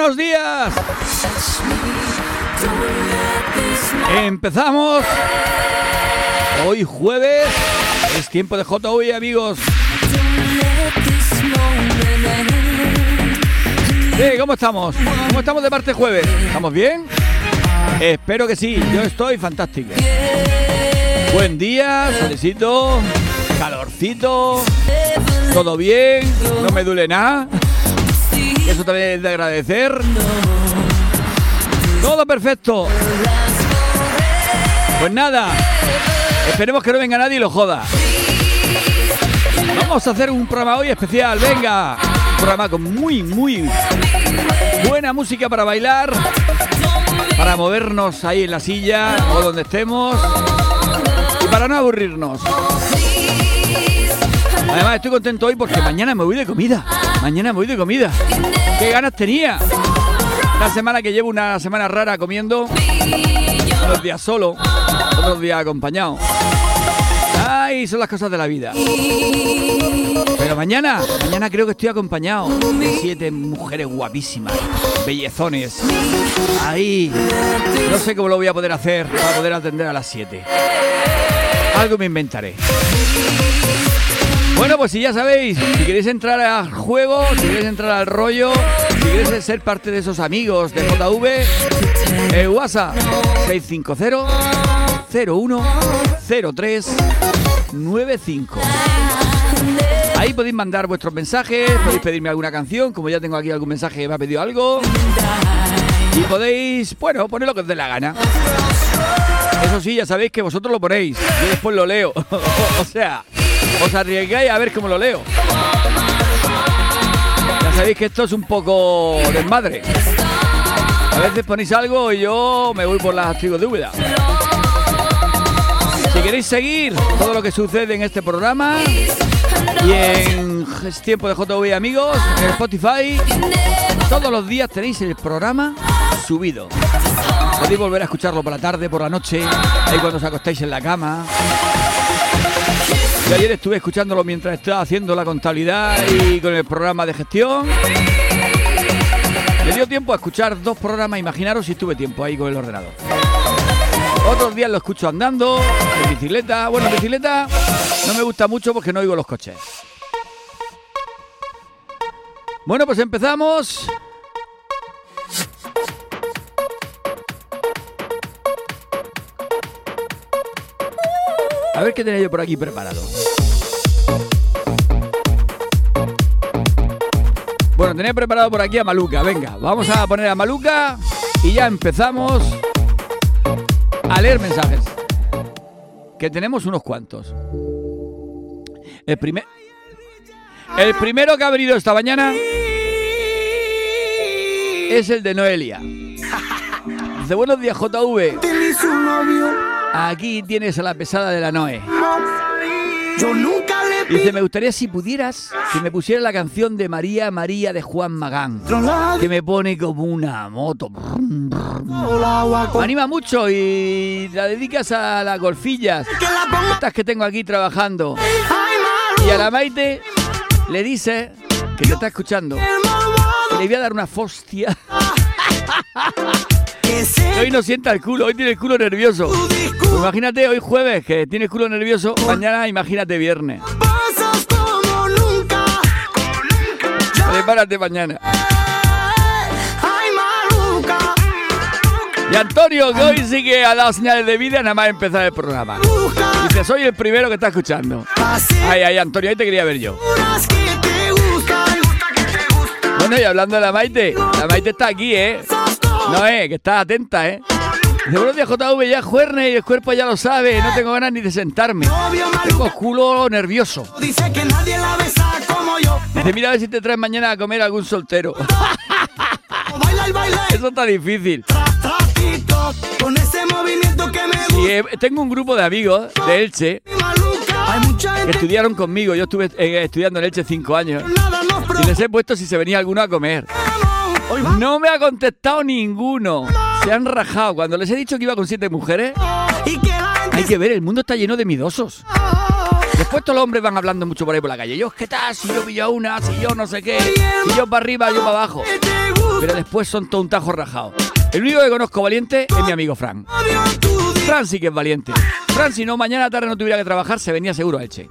Buenos días. Empezamos. Hoy jueves es tiempo de JV, amigos. ¿Cómo estamos? ¿Cómo estamos de parte jueves? ¿Estamos bien? Espero que sí, yo estoy fantástico. Buen día, solecito, calorcito, todo bien, no me duele nada. Eso también es de agradecer. Todo perfecto. Pues nada, esperemos que no venga nadie y lo joda. Vamos a hacer un programa hoy especial, venga. Un programa con muy, muy buena música para bailar, para movernos ahí en la silla o donde estemos y para no aburrirnos. Además estoy contento hoy porque mañana me voy de comida. Mañana voy de comida. ¿Qué ganas tenía? Una semana que llevo una semana rara comiendo. Unos días solo, otros días acompañado. Ay, son las cosas de la vida. Pero mañana, mañana creo que estoy acompañado de siete mujeres guapísimas, bellezones. Ahí, no sé cómo lo voy a poder hacer para poder atender a las siete. Algo me inventaré. Bueno, pues si ya sabéis, si queréis entrar al juego, si queréis entrar al rollo, si queréis ser parte de esos amigos de JV, eh, WhatsApp 650 01 03 95. Ahí podéis mandar vuestros mensajes, podéis pedirme alguna canción, como ya tengo aquí algún mensaje me ha pedido algo. Y podéis, bueno, poner lo que os dé la gana. Eso sí, ya sabéis que vosotros lo ponéis, yo después lo leo. o sea, os arriesgáis a ver cómo lo leo. Ya sabéis que esto es un poco desmadre. A veces ponéis algo y yo me voy por las trigos dúvidas. Si queréis seguir todo lo que sucede en este programa y en tiempo de JV amigos, en Spotify, todos los días tenéis el programa subido. Podéis volver a escucharlo por la tarde, por la noche, ahí cuando os acostáis en la cama. Yo ayer estuve escuchándolo mientras estaba haciendo la contabilidad y con el programa de gestión. Me dio tiempo a escuchar dos programas, imaginaros si tuve tiempo ahí con el ordenador. Otros días lo escucho andando, en bicicleta. Bueno, en bicicleta no me gusta mucho porque no oigo los coches. Bueno, pues empezamos. A ver qué tenía yo por aquí preparado. Bueno, tenía preparado por aquí a Maluca. Venga, vamos a poner a Maluca y ya empezamos a leer mensajes. Que tenemos unos cuantos. El primer. El primero que ha venido esta mañana es el de Noelia. Dice, buenos días, JV. Aquí tienes a la pesada de la Noé. Yo nunca le Dice, me gustaría si pudieras que me pusiera la canción de María María de Juan Magán. Que me pone como una moto. Me anima mucho y la dedicas a las golfillas. Estas que tengo aquí trabajando. Y a la Maite le dice que te está escuchando. que Le voy a dar una fostia. Hoy no sienta el culo, hoy tiene el culo nervioso. Imagínate hoy jueves que tiene el culo nervioso, mañana imagínate viernes. Prepárate mañana. Y Antonio, que hoy sí que ha dado señales de vida nada más empezar el programa. Dice, soy el primero que está escuchando. Ay, ay, Antonio, ahí te quería ver yo. Bueno, y hablando de la Maite, la Maite está aquí, ¿eh? No, eh, que está atenta, ¿eh? De buenos días, JV, ya jueves y el cuerpo ya lo sabe, no tengo ganas ni de sentarme. Tengo culo nervioso. Dice que nadie la besa como yo. Dice, mira a ver si te traes mañana a comer algún soltero. Eso está difícil. Tras, trasito, Con ese movimiento que me Y gusta. eh, tengo un grupo de amigos de Elche que estudiaron conmigo. Yo estuve eh, estudiando en Elche cinco años. Y les he puesto si se venía alguno a comer. No me ha contestado ninguno. Se han rajado. Cuando les he dicho que iba con siete mujeres, hay que ver, el mundo está lleno de midosos. Después todos los hombres van hablando mucho por ahí por la calle. Yo, ¿qué tal? Si yo pillo una, si yo no sé qué. Si yo para arriba, yo para abajo. pero después son todo un tajo rajado. El único que conozco valiente es mi amigo Fran. Fran sí que es valiente. Fran, si no, mañana tarde no tuviera que trabajar, se venía seguro a Elche.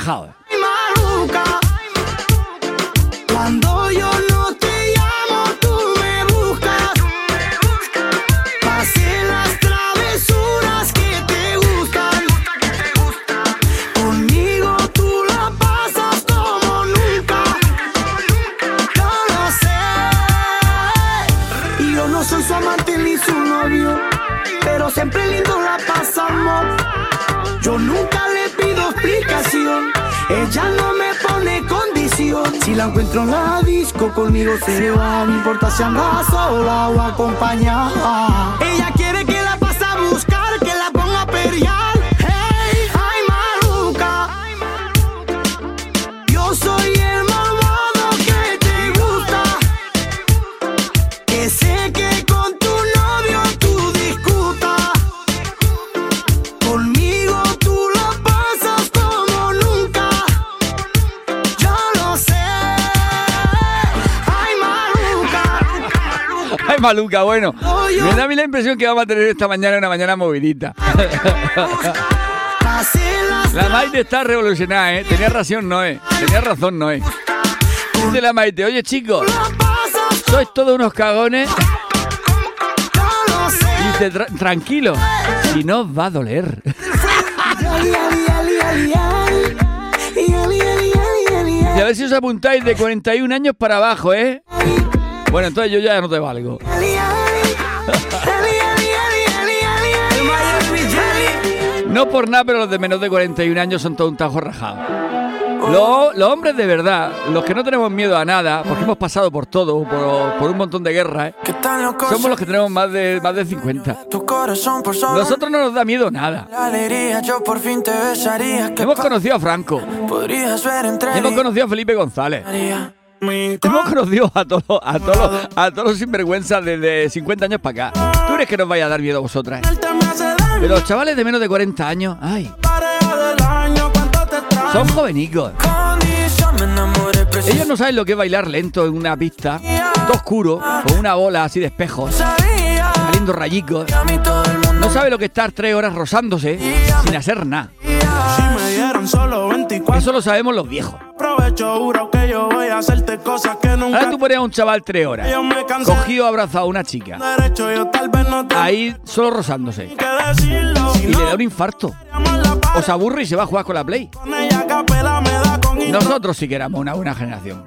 Rajado. Conmigo se va. No importa si anda sola o acompañada. maluca. Bueno. Me da a mí la impresión que vamos a tener esta mañana una mañana movidita. La Maite está revolucionada, ¿eh? Tenía razón, Noé. Tenía razón, Noé. Dice la Maite, oye chicos, sois todos unos cagones. Dice, "Tra- tranquilo, si no os va a doler. Y a ver si os apuntáis de 41 años para abajo, ¿eh? Bueno, entonces yo ya no te valgo. No por nada, pero los de menos de 41 años son todo un tajo rajado. Los, los hombres de verdad, los que no tenemos miedo a nada, porque hemos pasado por todo, por, por un montón de guerras, ¿eh? ¿Qué tan loco somos los que tenemos más de, más de 50. tu corazón por sobre Nosotros no nos da miedo nada. Hemos conocido a Franco, hemos conocido a Felipe González, hemos conocido a todos a todos a todos los sinvergüenzas desde 50 años para acá. ¿Tú crees que nos vaya a dar miedo a vosotras? Pero los chavales de menos de 40 años, ay, son jovenicos. Ellos no saben lo que es bailar lento en una pista, todo oscuro, con una bola así de espejos, saliendo rayicos. No sabe lo que es estar tres horas rosándose sin hacer nada. Dieron solo 24, Eso lo sabemos los viejos. aprovecho, juro que yo voy a hacerte cosas que nunca Ahora tú pones a un chaval tres horas, cogido, abrazado a una chica, ahí solo. Si y le da un infarto. O se aburre y se va a jugar con la Play. Nosotros sí que éramos una buena generación.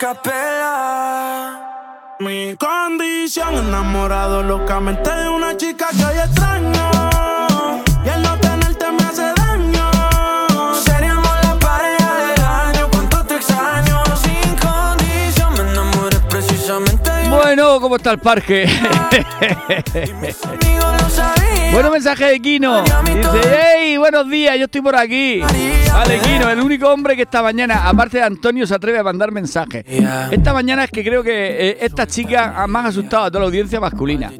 capela. Mi condición, enamorado locamente de una chica que hoy extraño. Y el no tenerte me hace daño. Seríamos la pareja del año. Cuánto te extraño sin condición. Me enamoré precisamente Bueno, ¿cómo está el parque? Mis amigos lo sabían. Bueno, mensaje de Kino. Dice, hey, buenos días, yo estoy por aquí. Vale, Kino, el único hombre que esta mañana, aparte de Antonio, se atreve a mandar mensajes. Esta mañana es que creo que eh, esta chica ha más asustado a toda la audiencia masculina.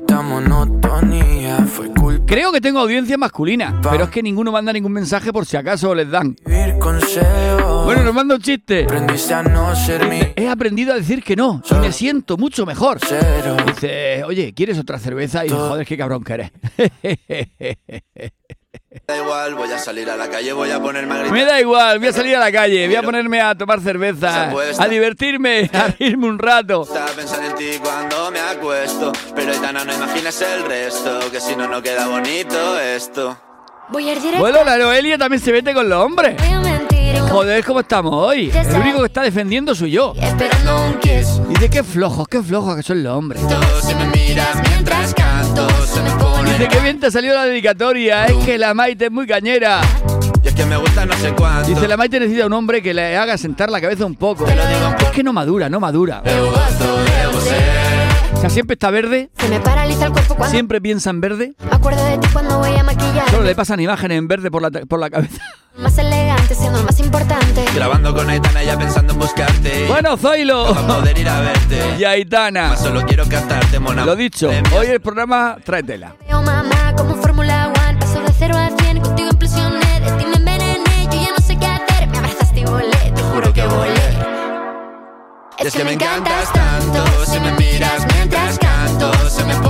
Creo que tengo audiencia masculina, pero es que ninguno manda ningún mensaje por si acaso les dan. Bueno, nos manda un chiste. Aprendiste a no ser mi He aprendido a decir que no y me siento mucho mejor. Dice, oye, ¿quieres otra cerveza? Y joder, qué cabrón que eres. Da igual, voy a salir a la calle, voy a ponerme a gritar. Me da igual, voy a salir a la calle, voy a ponerme a tomar cerveza, a divertirme, a reírme un rato. Estaba pensando en ti cuando me acuesto. Pero Aitana, no imagines el resto, que si no, no queda bonito esto. Voy a ir directo. Bueno, la Noelia también se mete con los hombres. Joder, ¿cómo estamos hoy? El único que está defendiendo soy yo. Esperando un kiss. Dice, qué flojos, qué flojos que son los hombres. Si me miras mientras canto, se me. Dice, qué bien te salió la dedicatoria, es que la Maite es muy cañera. Y es que me gusta no sé cuánto. Dice, la Maite necesita un hombre que le haga sentar la cabeza un poco. Es que no madura, no madura. O sea, siempre está verde, Se me paraliza el cuerpo cuando siempre piensa en verde. me acuerdo de ti cuando voy a maquillar. Solo le pasan imágenes en verde por la, por la cabeza. Más elegante, siendo el más importante. Grabando con Aitana ya pensando en buscarte. Bueno, Zoilo Para poder ir a verte. y Aitana. Más solo quiero cantarte, mona. Lo dicho, hoy el programa trae tela. Veo mamá como Fórmula One. Paso de 0 a 100, contigo implosioné. De ti me envenené, yo ya no sé qué hacer. Me abrazaste y volé, te juro que volé. Es que me encantas tanto, si me miras mientras canto, se me pone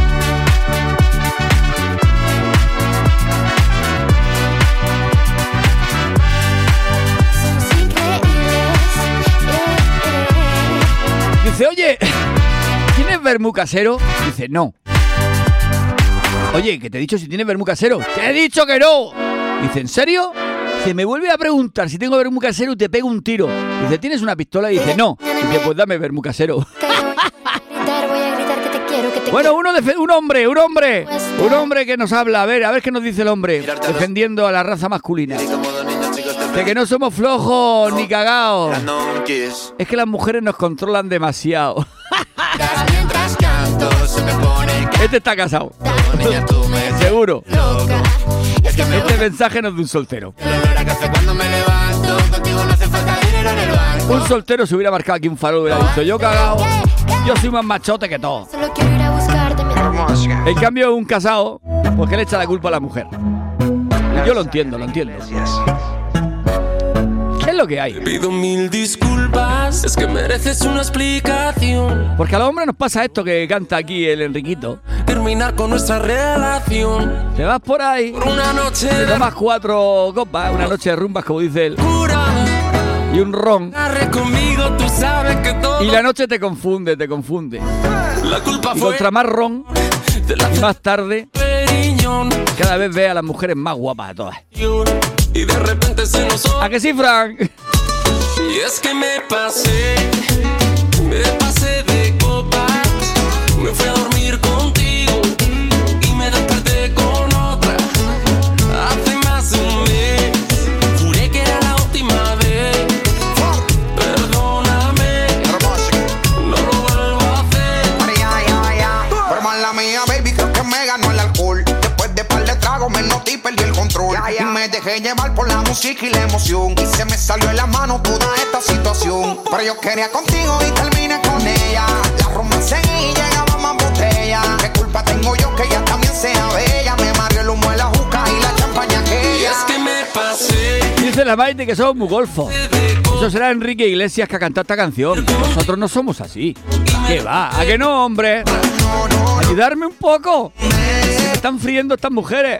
Dice, oye, ¿tienes vermú casero? Dice, no. Oye, que te he dicho si tienes vermú casero. ¡Te he dicho que no! Dice, ¿en serio? Dice, me vuelve a preguntar si tengo vermú casero y te pego un tiro. Dice, ¿tienes una pistola? Y dice, no. Dice, pues dame vermú casero. Te voy a gritar, voy a gritar que te quiero, que te Bueno, uno defe- un hombre, un hombre. Un hombre que nos habla. A ver, a ver qué nos dice el hombre. Defendiendo a la raza masculina. De que no somos flojos ni cagados. Es que las mujeres nos controlan demasiado. Mientras canto, se me pone Este está casado. cara, niña tú me Seguro. loca. Y es que me Este mensaje no es de un soltero. Un soltero se hubiera marcado aquí un farol y hubiera dicho, yo cagado, yo soy más machote que todo. Solo quiero ir a buscarte. mientras- En cambio, un casado, pues que le echa la culpa a la mujer. Y yo lo entiendo, lo entiendo. ¿Qué es lo que hay? Pido mil disculpas, es que mereces una explicación. Porque a los hombres nos pasa esto que canta aquí el Enriquito. Terminar con nuestra relación Te vas por ahí, por una noche te tomas cuatro copas, una noche de rumbas, como dice él, locura. y un ron. Arre conmigo, tú sabes que todo. Y la noche te confunde, te confunde. la culpa Y fue contra más ron, más tarde. Cada vez ve a las mujeres más guapas de todas. Y de repente se nos ¿A que sí, Frank? Y es que me pasé, me dejé llevar por la música y la emoción. Y se me salió en la mano toda esta situación. Pero yo quería contigo y terminé con ella. La romance y llegaba más botella. ¿Qué culpa tengo yo que ella también sea bella? Me mareó el humo de la juca y la champaña Y aquella. es que me pasé Dice la Maite que somos muy golfos. de Eso será Enrique Iglesias que ha cantado esta canción. Nosotros no somos así. ¿Qué va? ¿A que no, hombre? No, no, Ayudarme un poco. Se están friendo estas mujeres.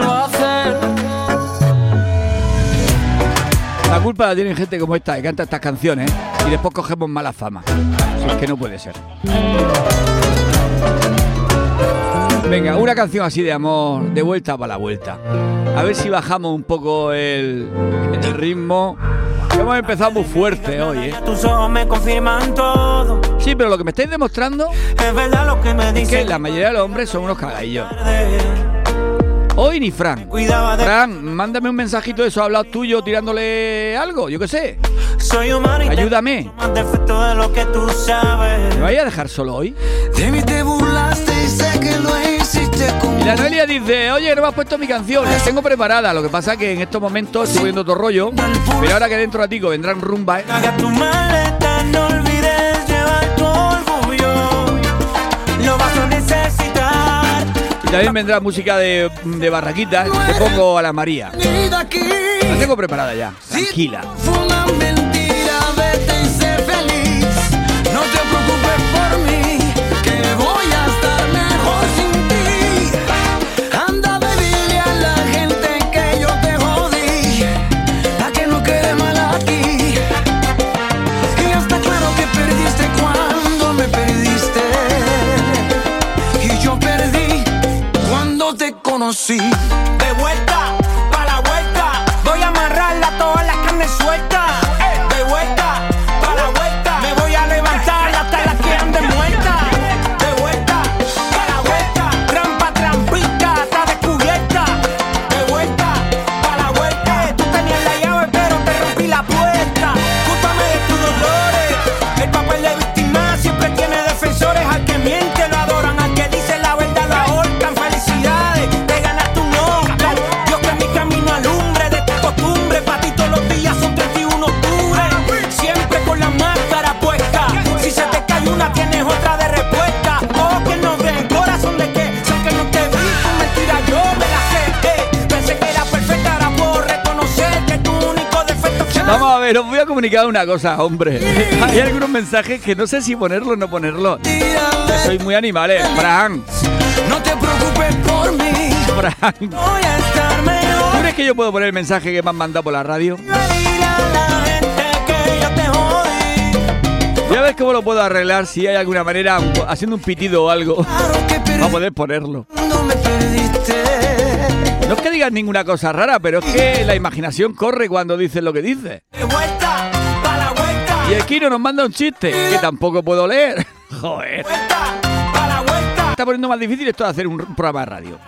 La culpa la tienen gente como esta que canta estas canciones y después cogemos mala fama. Es que no puede ser. Venga, una canción así de amor, de vuelta para la vuelta. A ver si bajamos un poco el, el ritmo. Hemos empezado muy fuerte hoy, ¿eh? Tus ojos me confirman todo. Sí, pero lo que me estáis demostrando Es verdad lo que me es que la mayoría de los hombres son unos cagadillos. Hoy ni Fran. Fran, mándame un mensajito de eso, hablado tuyo tirándole algo, yo qué sé. Soy humano Ayúdame. más defecto de lo que tú sabes. ¿Me vais a dejar solo hoy? De mí te burlaste y sé que lo hiciste con Y la Noelia dice, oye, no me has puesto mi canción, la tengo preparada. Lo que pasa que en estos momentos estoy poniendo otro rollo, pero ahora que dentro de ratico vendrán rumba, ¿eh? También vendrá música de, de barraquitas. Te pongo a la María. La tengo preparada ya, tranquila. Te a os voy a comunicar una cosa, hombre. Hay algunos mensajes que no sé si ponerlo o no ponerlo. Soy muy animales. Fran, No te preocupes por mí. Fran. voy a estar ¿Tú mejor. crees que yo puedo poner el mensaje que me han mandado por la radio? Dile a la gente que yo te jodí. Voy a ver cómo lo puedo arreglar, si hay alguna manera, haciendo un pitido o algo, para perdí poder ponerlo. cuando me perdiste. No es que digas ninguna cosa rara, pero es que la imaginación corre cuando dices lo que dices. De vuelta, pa' la vuelta. Y el Kino nos manda un chiste que tampoco puedo leer. Joder. Vuelta, pa' la vuelta. Está poniendo más difícil esto de hacer un programa de radio.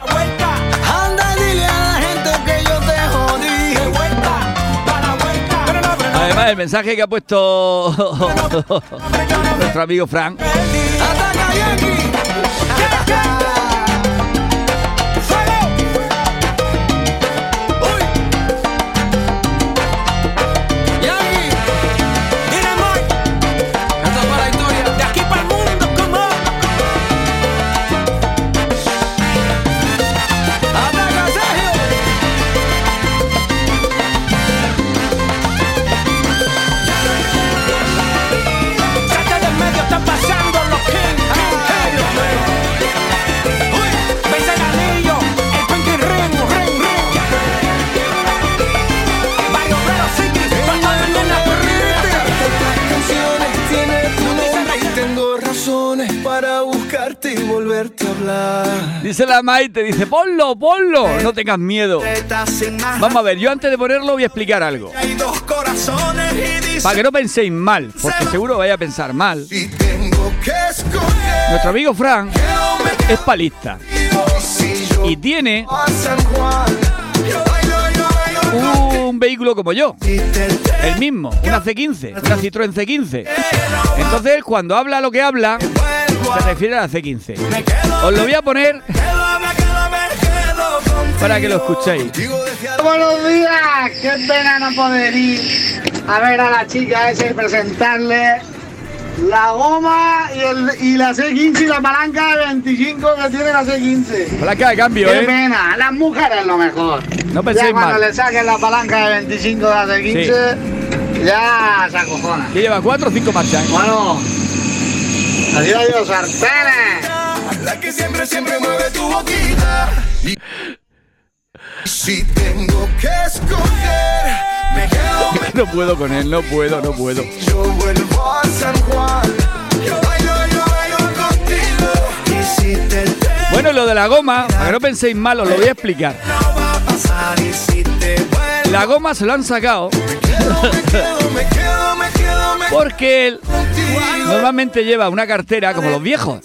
Además, el mensaje que ha puesto nuestro amigo Frank Dice la Maite, dice, ponlo, ponlo, no tengas miedo. Vamos a ver, yo antes de ponerlo voy a explicar algo. Para que no penséis mal, porque seguro vais a pensar mal. Nuestro amigo Frank es palista y tiene un vehículo como yo, el mismo, una C15, una Citroën C15. Entonces, cuando habla lo que habla, se refiere a la C15. me quedo, Os lo voy a poner para que lo escuchéis. Buenos días. Qué pena no poder ir a ver a la chica esa y presentarle la goma y, el, y la C15 y la palanca de 25 que tiene la C15. Palanca de cambio, Qué ¿eh? pena, las mujeres lo mejor. No ya penséis cuando mal. le saquen la palanca de 25 de la C15, ya se acojona. Que lleva cuatro o cinco marchas. ¿eh? Bueno, adiós, adiós, sartenes. La que siempre, siempre mueve tu boquita. Y si tengo que escoger, me quedo, No puedo con él, no puedo, no puedo. yo vuelvo a San Juan. Yo bailo, yo bailo contigo. Y si te tengo, Bueno, lo de la goma, para que no penséis mal, os lo voy a explicar. no va a pasar. Y si te vuelvo, La goma se lo han sacado porque él normalmente lleva una cartera como los viejos.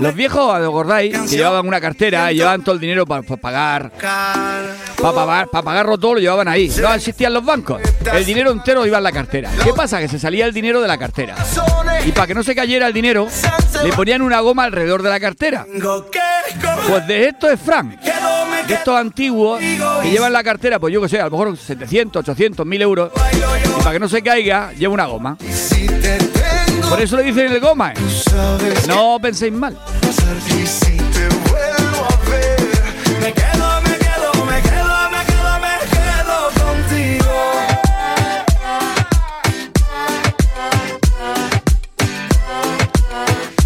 Los viejos, ¿os acordáis? Que llevaban una cartera y llevaban todo el dinero para pagar. Para pagar, para pagarlo todo lo llevaban ahí. No existían los bancos. El dinero entero iba en la cartera. ¿Qué pasa? Que se salía el dinero de la cartera. Y para que no se cayera el dinero, le ponían una goma alrededor de la cartera. Pues de esto es Frank. De estos antiguos que llevan la cartera, pues yo que sé, a lo mejor 700, 800, 1000 euros. Y para que no se caiga, lleva una goma. Por eso le dicen el goma. ¿eh? No penséis mal.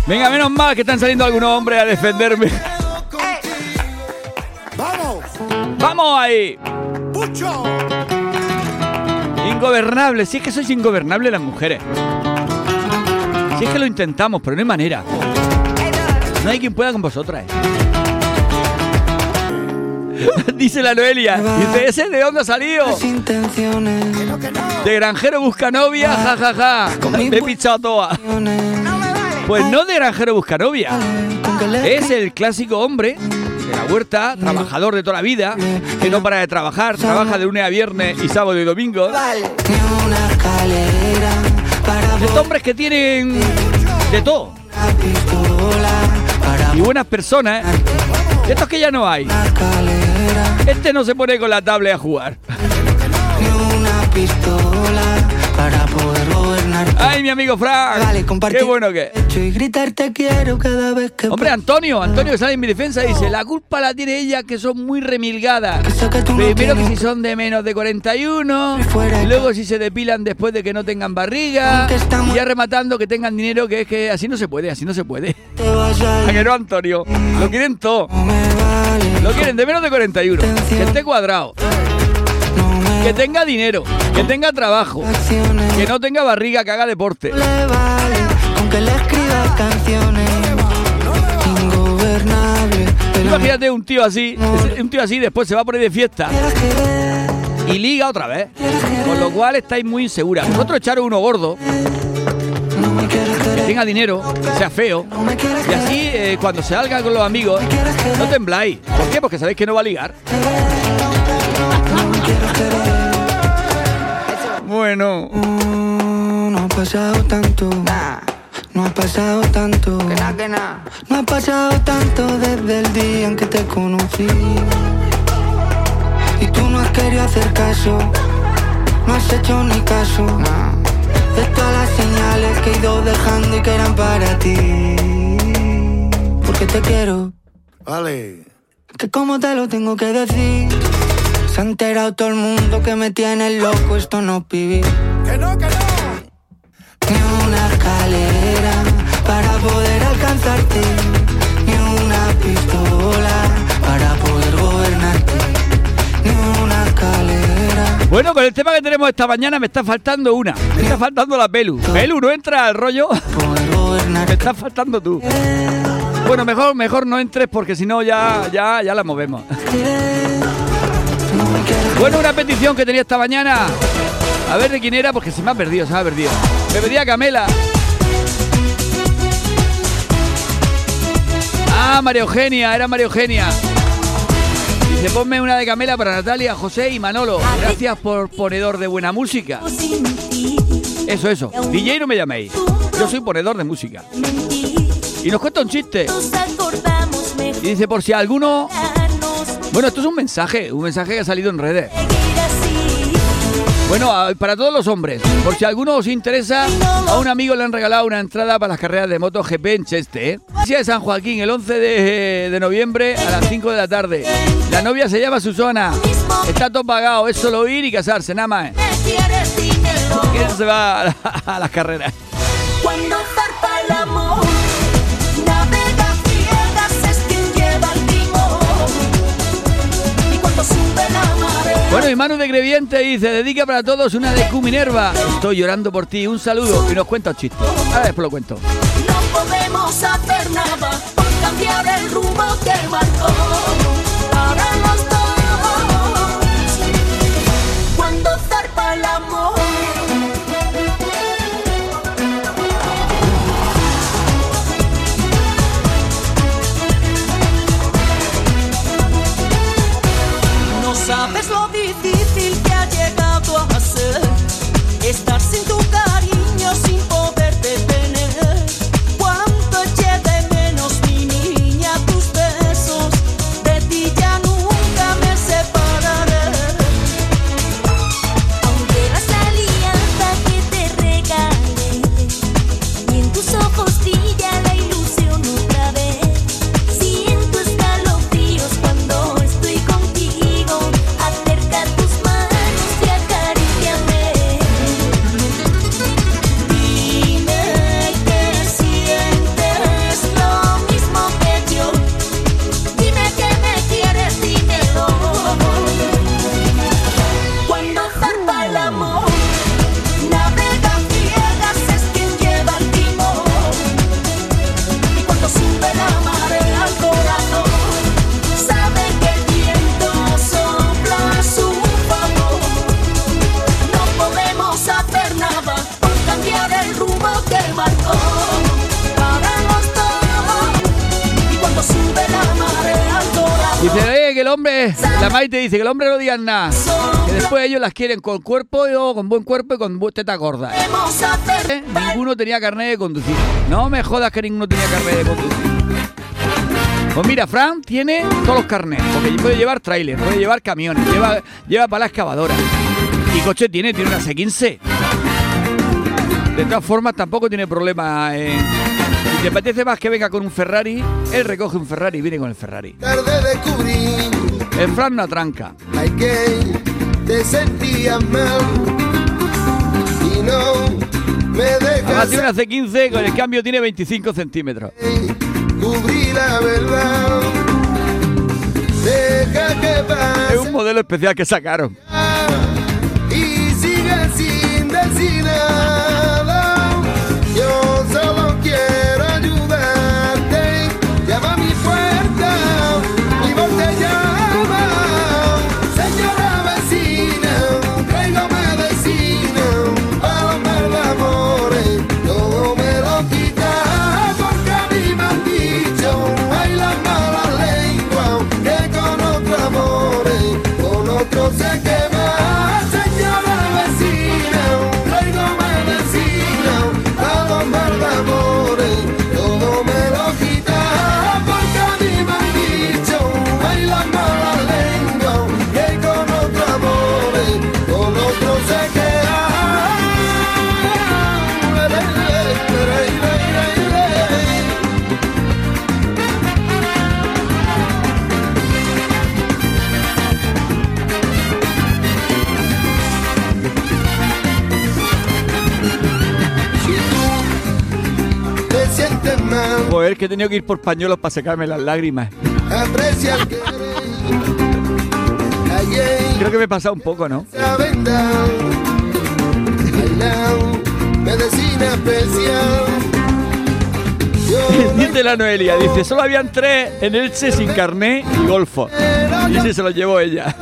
Venga, menos mal que están saliendo algunos hombres a defenderme. Vamos, ¡Vamos ahí! pucho. Ingobernable. Si es que sois ingobernables las mujeres. Si es que lo intentamos, pero no hay manera. No hay quien pueda con vosotras. ¿eh? Dice la Noelia. Dice, ¿ese de dónde ha salido? intenciones, De granjero busca novia, ja, ja, ja. Me he pichado toda. Pues no de granjero busca novia. Es el clásico hombre de la huerta, trabajador de toda la vida, que no para de trabajar, trabaja de lunes a viernes y sábado y domingo. estos hombres que tienen de todo y buenas personas. ¿eh? De estos que ya no hay. Este no se pone con la tablet a jugar. ni una pistola para poder. Ay, mi amigo Frank. Vale, Qué bueno que. es. hecho y gritar te quiero cada vez que Hombre, Antonio, Antonio que sale en mi defensa dice, la culpa la tiene ella que son muy remilgadas. Primero que si son de menos de 41, Fuera. y luego si se depilan después de que no tengan barriga, y ya rematando que tengan dinero, que es que así no se puede, así no se puede. a ¿A ir, que no, Antonio? Lo quieren todo. Lo quieren de menos de 41. Que esté cuadrado. Que tenga dinero. Que tenga trabajo. Que no tenga barriga, que haga deporte. le vale, aunque le escriba canciones, ingobernable, pero Imagínate un tío así, un tío así después se va a poner de fiesta y liga otra vez. Con lo cual estáis muy inseguras. Vosotros echaros uno gordo, que tenga dinero, que sea feo. Y así, eh, cuando se salga con los amigos, no tembláis. ¿Por qué? Porque sabéis que no va a ligar. Bueno, No, no ha pasado tanto. No ha pasado tanto. No ha pasado tanto desde el día en que te conocí. Y tú no has querido hacer caso. No has hecho ni caso. De todas las señales que he ido dejando y que eran para ti. Porque te quiero. Vale. Que como te lo tengo que decir. Se ha enterado todo el mundo que me tiene loco. Esto no es vivir. Que no, que no. Ni una escalera para poder alcanzarte. Ni una pistola para poder gobernarte. Ni una escalera. bueno, con el tema que tenemos esta mañana me está faltando una. Me está faltando la Pelu. Pelu, no entra al rollo. Me estás faltando tú. Bueno, mejor, mejor no entres porque si no ya, ya, ya la movemos. Bueno, una petición que tenía esta mañana. A ver de quién era, porque se me ha perdido, se me ha perdido. Me pedía Camela. Ah, María Eugenia, era Maria Eugenia. Dice, ponme una de Camela para Natalia, José y Manolo. Gracias por ponedor de buena música. Eso, eso. DJ no me llaméis. Yo soy ponedor de música. Y nos cuenta un chiste. Y dice, por si alguno Bueno, esto es un mensaje, un mensaje que ha salido en redes. Bueno, a- para todos los hombres, por si a alguno os interesa, a un amigo le han regalado una entrada para las carreras de MotoGP en Cheste. ¿eh? De San Joaquín, el 11 de, de noviembre a las 5 de la tarde. La novia se llama Susana. Está todo pagado, es solo ir y casarse, nada más. ¿eh? ¿Quién se va a, la- a las carreras? Bueno, y Manu de Greviente dice, dedica para todos una de Q. Estoy llorando por ti, un saludo y nos cuenta un chiste. Ahora después lo cuento. no podemos hacer nada por cambiar el rumbo que marcó para los dos. Cuando zarpa el amor. No sabes hombre, la Maite dice que el hombre no digan nada. Que después ellos las quieren con cuerpo, y con buen cuerpo y con teta gorda. ¿Eh? Ninguno tenía carnet de conducir. No me jodas que ninguno tenía carnet de conducir. Pues mira, Fran tiene todos los carnets, porque puede llevar tráiler, puede llevar camiones, lleva, lleva para la excavadora. Y coche tiene, tiene una C15. De todas formas, tampoco tiene problema en... Si te apetece más que venga con un Ferrari, él recoge un Ferrari y viene con el Ferrari. Tarde descubrí El Fran no tranca. ay, que te sentías mal y no me Además dejas tiene una C15, con el cambio tiene 25 centímetros. cubrir la verdad. Deja que Es pase un modelo especial que sacaron. y siga sin decir Joder, que he tenido que ir por pañuelos para secarme las lágrimas. aprecia el querer. Creo que me he pasado un poco, ¿no? Dice la Noelia, dice, solo habían tres en Elche sin carné y golfo. Y ese se lo llevó ella.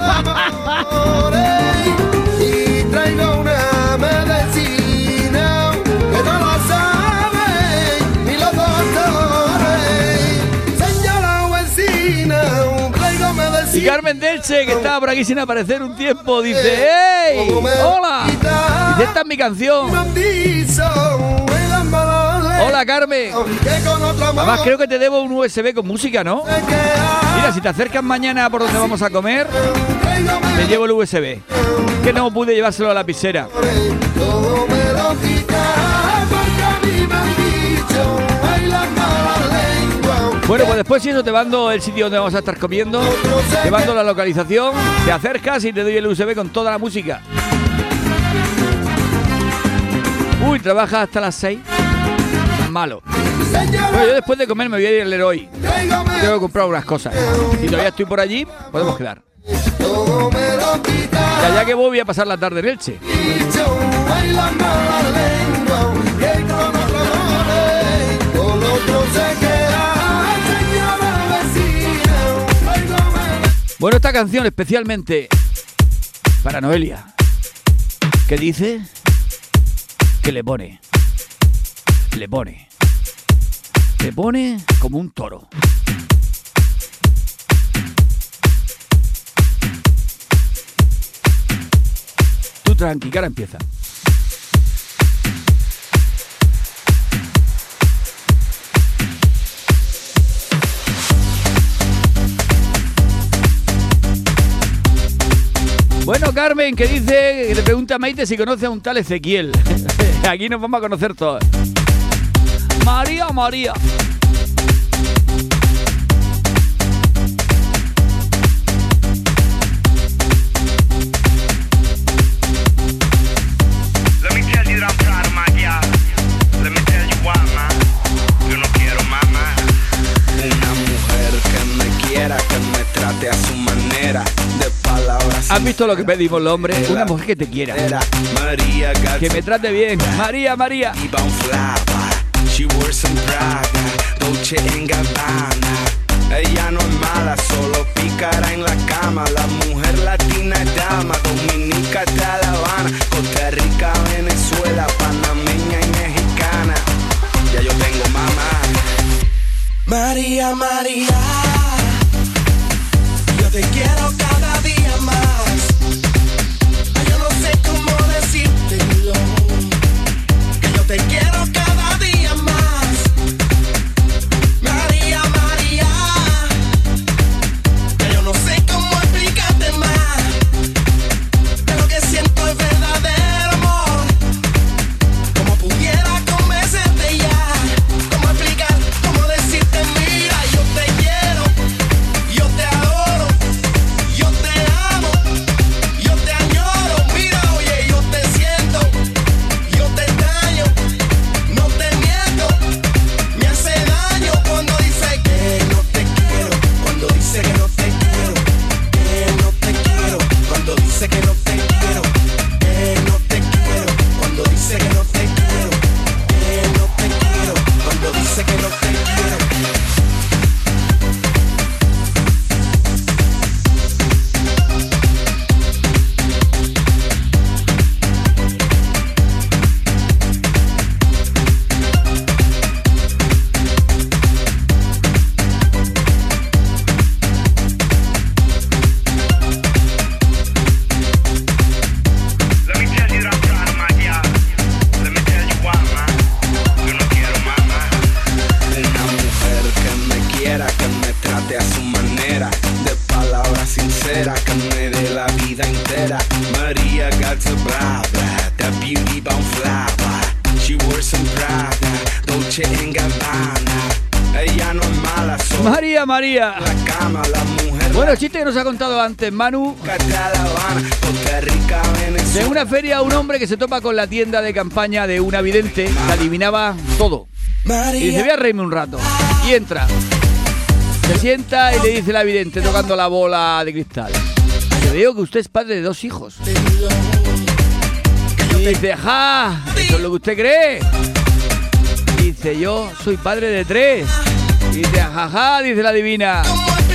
Y Carmen Delche, que estaba por aquí sin aparecer un tiempo, dice, ¡Ey! ¡Hola! Dice, esta es mi canción. Hola, Carmen. Además, creo que te debo un USB con música, ¿no? Mira, si te acercas mañana por donde vamos a comer, te llevo el USB. Que no pude llevárselo a la piscera. Bueno, pues después si eso te mando el sitio donde vamos a estar comiendo, te mando la localización, te acercas y te doy el USB con toda la música. Uy, trabaja hasta las 6. Malo. Bueno, yo después de comer me voy a ir al Leroy. Tengo que comprar unas cosas. Si todavía estoy por allí, podemos quedar. Y allá que voy, voy a pasar la tarde en Elche. Bueno, esta canción especialmente para Noelia. Que dice que le pone. Le pone. Le pone como un toro. Tú tranqui, ahora empieza. Bueno, Carmen, que dice, que le pregunta a Maite si conoce a un tal Ezequiel. Aquí nos vamos a conocer todos. María, María. Let ¿Has visto lo que pedimos los hombres? Una mujer que te quiera. María Que me trate bien. María, María. Ella no es mala, solo picará en la cama. La mujer latina es dama, dominica hasta La Habana, Costa Rica, Venezuela, panameña y mexicana. Ya yo tengo mamá. María, María, yo te quiero cada que yo Manu. Venezuela. una feria, un hombre que se topa con la tienda de campaña de una vidente que adivinaba todo. Y dice, voy a reírme un rato. Y entra. Se sienta y le dice la vidente tocando la bola de cristal. Que veo que usted es padre de dos hijos. Dice, ja, eso es lo que usted cree. Dice, yo soy padre de tres. Dice, jaja, dice la divina.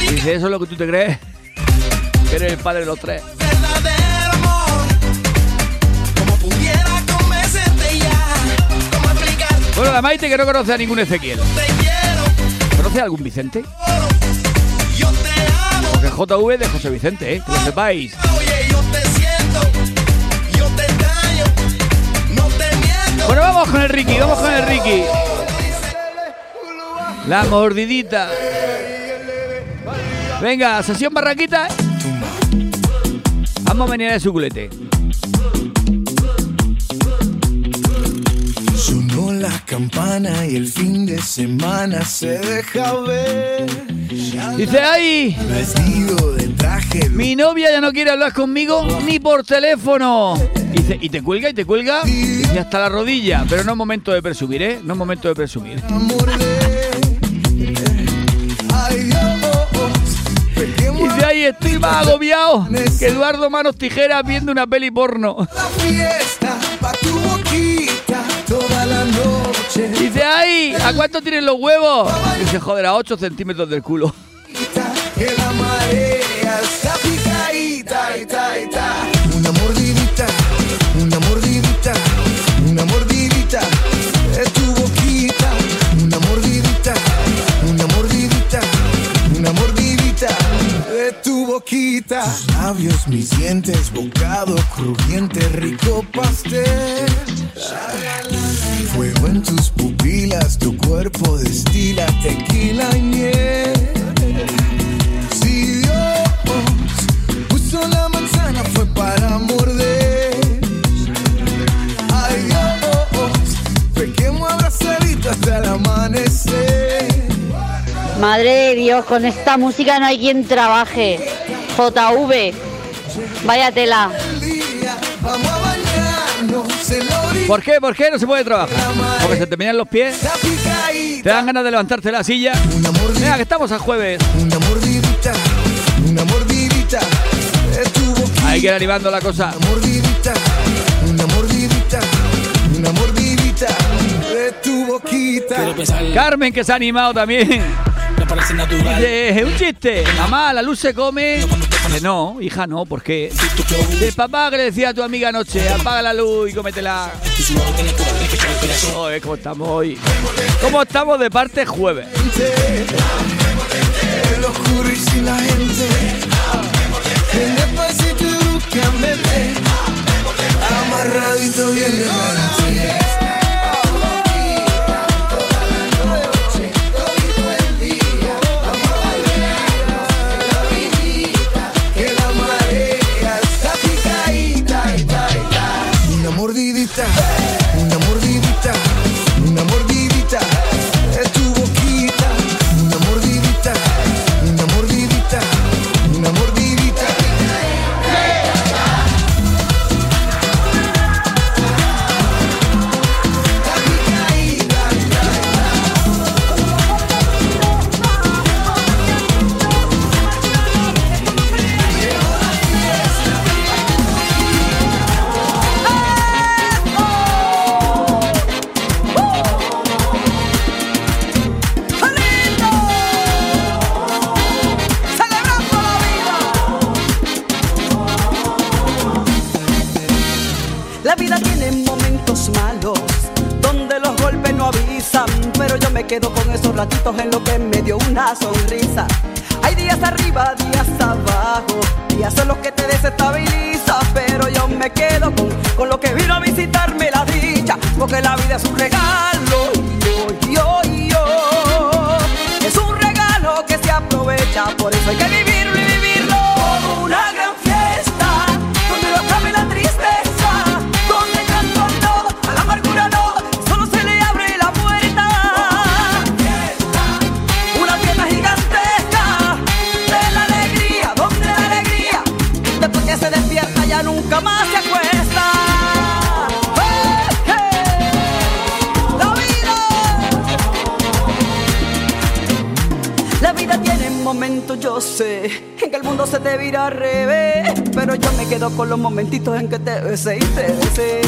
Dice, eso es lo que tú te crees. Que eres el padre de los tres. Bueno, la Maite que no conoce a ningún Ezequiel. ¿Conoce a algún Vicente? yo te amo. Porque JV de José Vicente, ¿eh? Que lo sepáis. Bueno, vamos con el Ricky, vamos con el Ricky. La mordidita. Venga, sesión barraquita. Vamos a venir de su culete. Sonó la campana y el fin de semana se deja ver. Dice, de traje mi novia ya no quiere hablar conmigo ni por teléfono. Dice, y te cuelga y te cuelga y hasta la rodilla. Pero no es momento de presumir, ¿eh? No es momento de presumir. Ay, ay, estoy más agobiado que Eduardo Manos Tijeras viendo una peli porno. Dice, ay, ¿a cuánto tienen los huevos? Dice, joder, a 8 centímetros del culo. Con esta música no hay quien trabaje. JV, vaya tela. ¿Por qué? ¿Por qué no se puede trabajar? Porque se te menean los pies, te dan ganas de levantarte de la silla. Venga, que estamos a jueves. una mordidita, una mordidita de tu boquita. Hay que ir animando la cosa. Una mordidita, una mordidita, una mordidita de tu boquita. Carmen, que se ha animado también. Dice, es un chiste. Mamá, la luz se come. Dice, no, hija, no, ¿por qué? De papá que le decía a tu amiga anoche, apaga la luz y cómetela. Joder, ¿cómo estamos hoy? ¿Cómo estamos de parte jueves? El oscuro una sonrisa. Hay días arriba, días abajo, días son los que te desestabilizan, pero yo me quedo con, con lo que vino a visitarme la dicha, porque la vida es un regalo, con los momentitos en que te besé y te besé.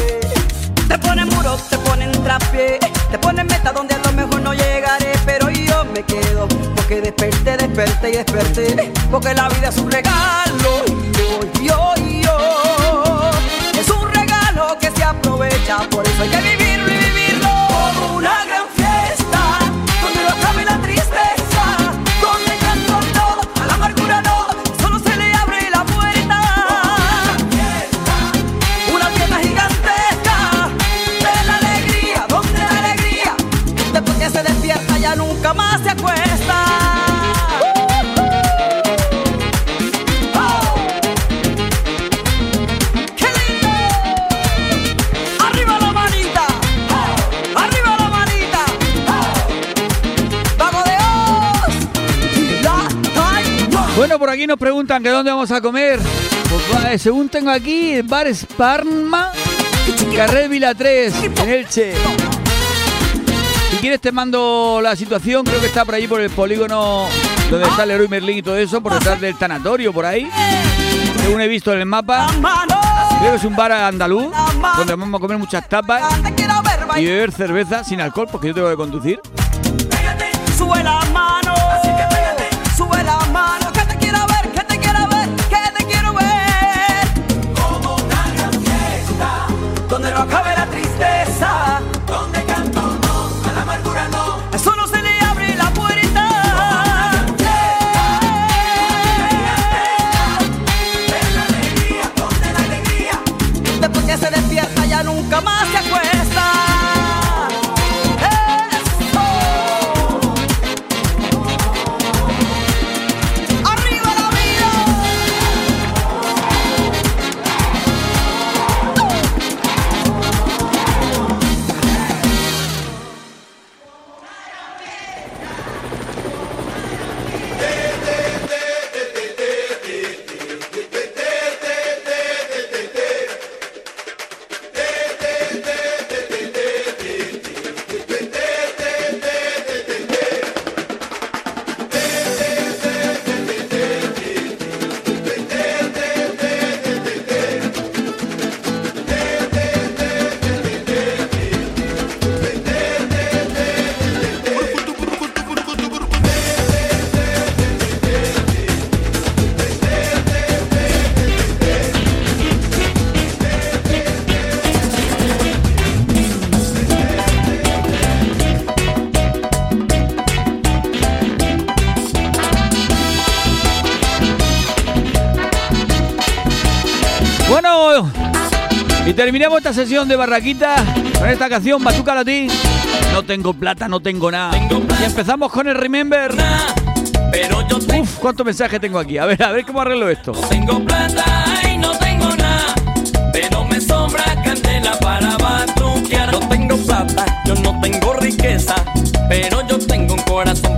Te ponen muro, te ponen trapié, te ponen meta donde a lo mejor no llegaré. Pero yo me quedo, porque desperté, desperté y desperté. Porque la vida es un regalo, yo, yo, yo. Es un regalo que se aprovecha, por eso hay que vivirlo y vivirlo una por aquí nos preguntan que dónde vamos a comer. Pues eh, según tengo aquí, el bar Sparma, Carrer Vila 3, en Elche. Si quieres te mando la situación, creo que está por allí por el polígono donde está el héroe Merlín y todo eso, por detrás del tanatorio, por ahí. Según he visto en el mapa. Creo que es un bar andaluz, donde vamos a comer muchas tapas y beber cerveza sin alcohol, porque yo tengo que conducir. Terminamos esta sesión de Barraquita con esta canción Batuca Latín. No tengo plata, no tengo nada. Y empezamos con el Remember. Pero yo Uf, cuántos mensajes tengo aquí. A ver, a ver cómo arreglo esto. tengo plata y no tengo nada, pero me sobra candela para batuquear. No tengo plata, yo no tengo riqueza, pero yo tengo un corazón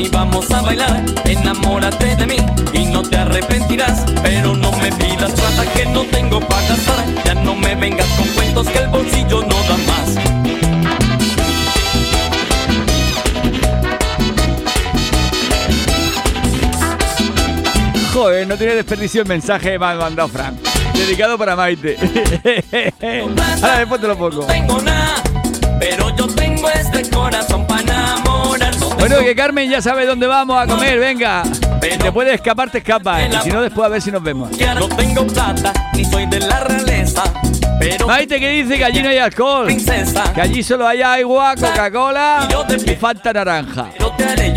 y vamos a bailar. Enamórate de mí y no te arrepentirás, pero no me pidas plata que no tengo para gastar. Ya no me vengas con cuentos que el bolsillo no da más. Joder, no tiene desperdicio el mensaje que me mandado Frank. Dedicado para Maite. Ahora después te lo pongo. tengo nada, pero yo tengo este corazón. No Bueno, que Carmen ya sabe dónde vamos a comer, venga. Te puedes escapar, te escapas. Y si no, después a ver si nos vemos. No tengo plata, ni soy de la realeza, pero Maite que dice que allí no hay alcohol. Que allí solo hay agua, Coca-Cola y falta naranja. te haré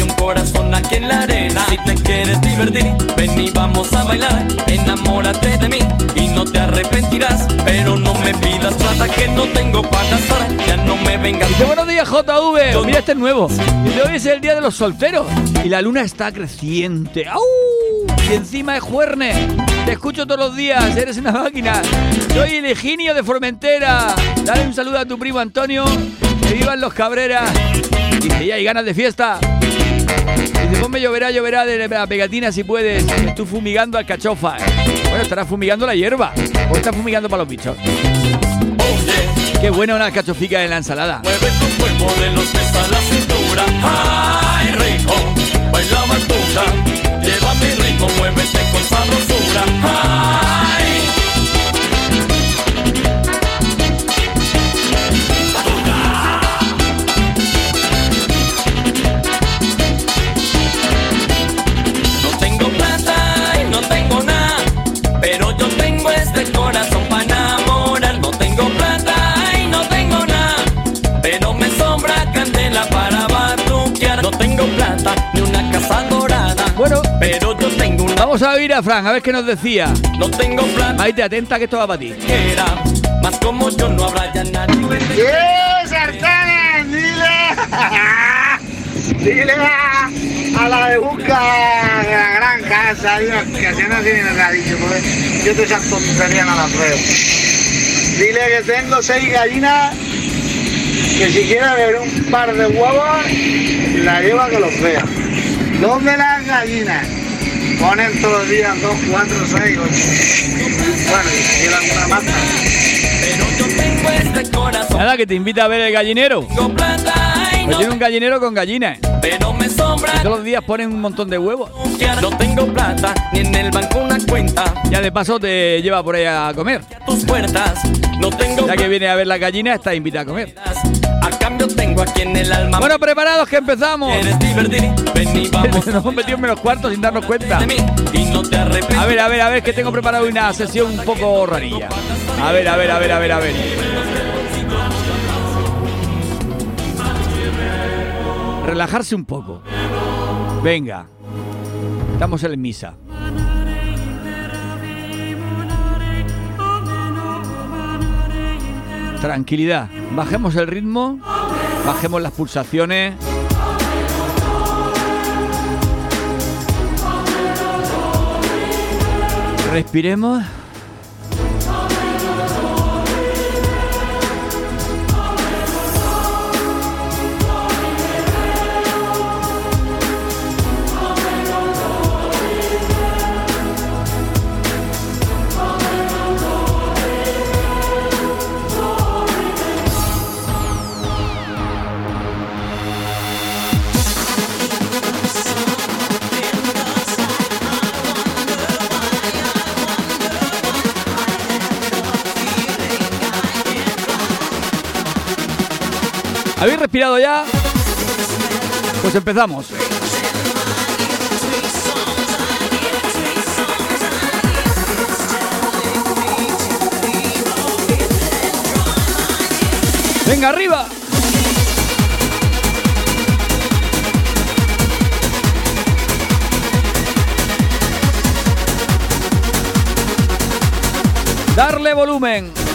aquí en la arena. Si te quieres divertir, ven y vamos a bailar. Enamórate de mí y no te arrepentirás, pero no me pidas plata que no tengo para gastar. Ya no me vengas Dice, buenos días, JV. Mira, este es nuevo. Dice, hoy es el día de los solteros. Y la luna está creciente. ¡Au! Y encima es juerne. Te escucho todos los días. Eres una máquina. Soy el Eginio de Formentera. Dale un saludo a tu primo Antonio. Que vivan los Cabreras. Dice, ya hay ganas de fiesta. Dice, ponme lloverá, lloverá de la pegatina si puedes. Estoy fumigando alcachofa. Bueno, estarás fumigando la hierba. O estás fumigando para los bichos. Qué buena una alcachofica en la ensalada. Mueve tu cuerpo de los pies a la cintura. ¡Ay, rico! Baila batuta. Lleva mi ritmo, muévete con sabrosura. ¡Ay! Pero yo tengo una Vamos a oír a Fran, a ver qué nos decía. No tengo plata. Maite, atenta que esto va para ti. era, más como yo no habrá ya nadie. ¡Eh, sartén! ¡Dile! ¡Dile a, a la de busca de la gran casa! Dios, que si no, nos ha dicho, porque yo te esas tonterías no las veo. Dile que tengo seis gallinas que si quiere ver un par de huevos, la lleva que los vea. ¿Dónde las gallinas? Ponen todos los días dos, cuatro, seis, ocho. Bueno, y alguna más. Nada, que te invita a ver el gallinero. Pues tiene un gallinero con gallinas. Pero me sobra. Todos los días ponen un montón de huevos. No tengo plata, ni en el banco una cuenta. Ya de paso te lleva por ahí a comer. Tus puertas, no tengo Ya que viene a ver la gallina, está invitado a comer. A cambio tengo aquí en el alma. Bueno, preparados que empezamos. ¿Quieres divertir? Ven y vamos. Nos hemos metido en menos cuartos sin darnos cuenta. A ver, a ver, a ver, que tengo preparado una sesión un poco rarilla. A ver, a ver, a ver, a ver, a ver. Relajarse un poco. Venga. Estamos en misa. Tranquilidad. Bajemos el ritmo. Bajemos las pulsaciones. Respiremos. ¿Habéis respirado ya? Pues empezamos. Venga, arriba. Darle volumen.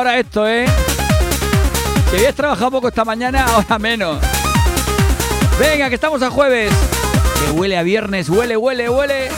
ahora esto, ¿eh? Si habías trabajado poco esta mañana, ahora menos. Venga, que estamos a jueves. Que huele a viernes, huele, huele, huele.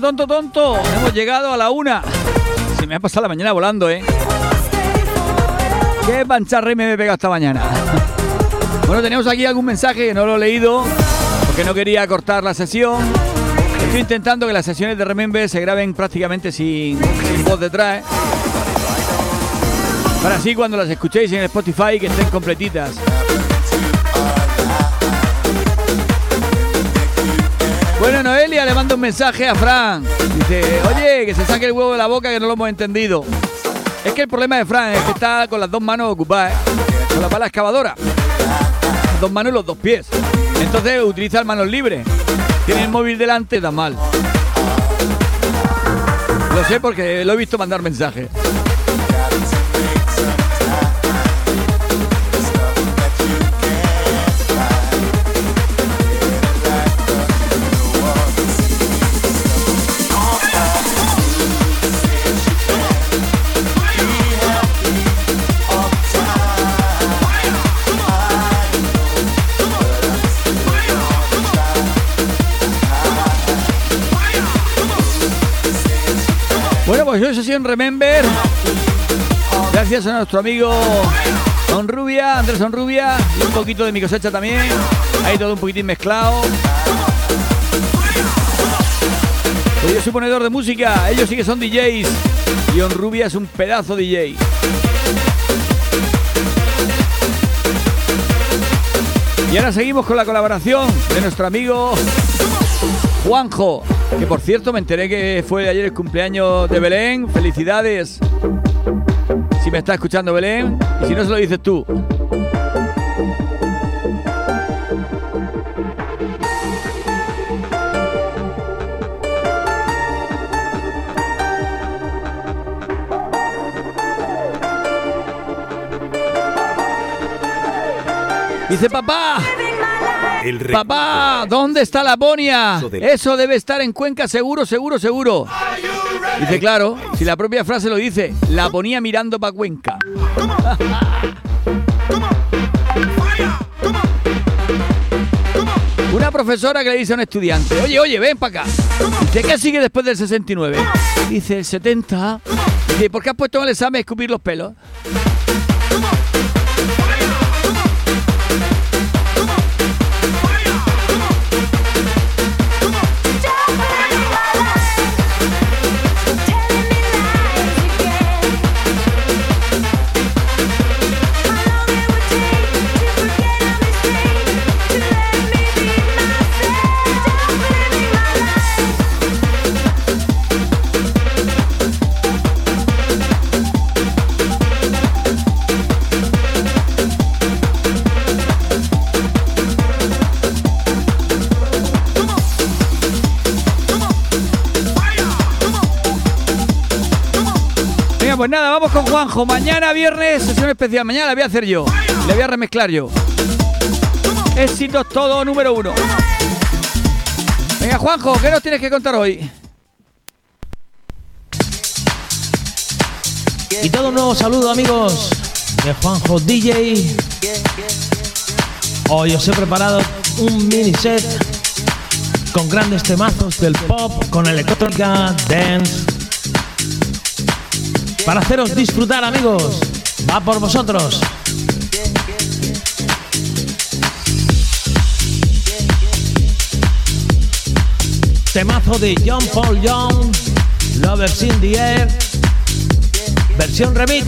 Tonto, tonto, hemos llegado a la una. Se me ha pasado la mañana volando, ¿eh? Qué pancharre me he pegado esta mañana. Bueno, tenemos aquí algún mensaje que no lo he leído porque no quería cortar la sesión. Estoy intentando que las sesiones de Remember se graben prácticamente sin, sin voz detrás. ¿eh? Para así cuando las escuchéis en Spotify que estén completitas. Le manda un mensaje a Fran. Dice, oye, que se saque el huevo de la boca que no lo hemos entendido. Es que el problema de Fran es que está con las dos manos ocupadas, con la pala excavadora. Las dos manos y los dos pies. Entonces utiliza las manos libres. Tiene el móvil delante, da mal. Lo sé porque lo he visto mandar mensajes. Bueno, pues en Remember. Gracias a nuestro amigo Rubia, Andrés Rubia y un poquito de mi cosecha también. Ahí todo un poquitín mezclado. Pues yo soy ponedor de música, ellos sí que son DJs. Y Rubia es un pedazo DJ. Y ahora seguimos con la colaboración de nuestro amigo Juanjo, que por cierto me enteré que fue ayer el cumpleaños de Belén. Felicidades. Si me está escuchando Belén, y si no se lo dices tú. Dice papá, El Papá, ¿dónde está la Bonia? Eso debe estar en Cuenca, seguro, seguro, seguro. Dice, claro, si la propia frase lo dice, la ponía mirando para Cuenca. Una profesora que le dice a un estudiante, oye, oye, ven para acá. Dice, ¿qué sigue después del 69? Dice, el 70. Dice, ¿por qué has puesto en el examen escupir los pelos? Pues nada, vamos con Juanjo. Mañana viernes, sesión especial. Mañana la voy a hacer yo. Le voy a remezclar yo. Éxitos todo número uno. Venga, Juanjo, ¿qué nos tienes que contar hoy? Y todo un nuevo saludo amigos de Juanjo DJ. Hoy os he preparado un mini set con grandes temazos del pop, con electrónica, dance. Para haceros disfrutar amigos. Va por vosotros. Temazo de John Paul Young, Lovers in the Air, versión remix.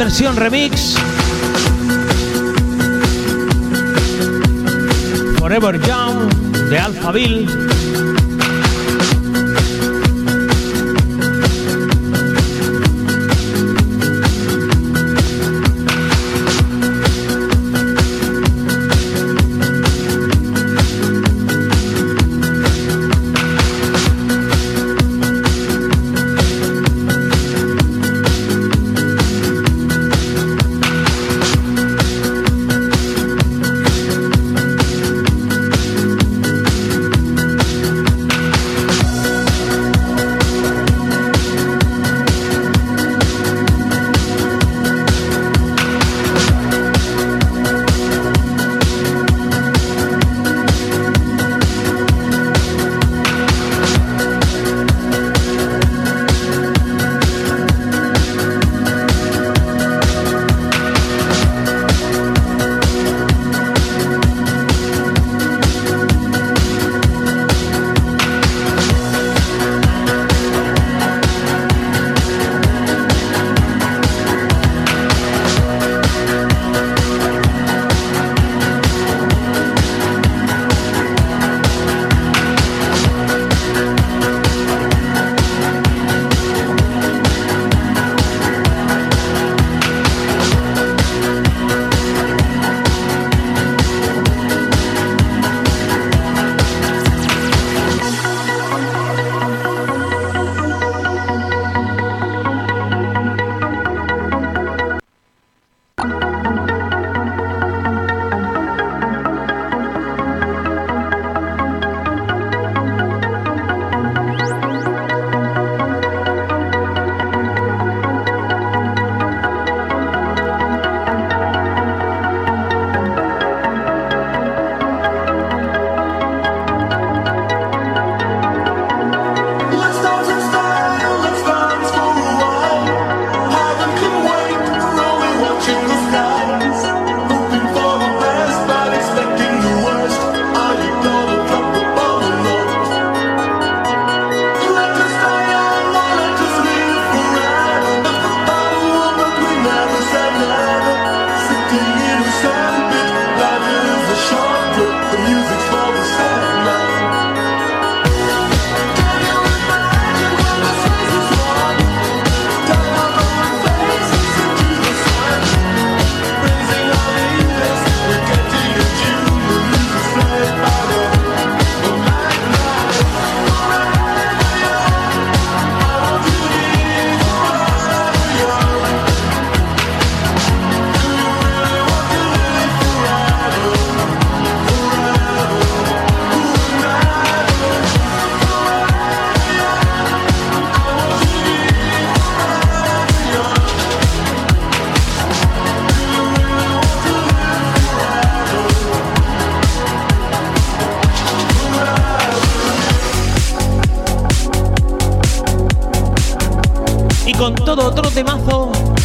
Versión remix. Forever Young de Alphaville.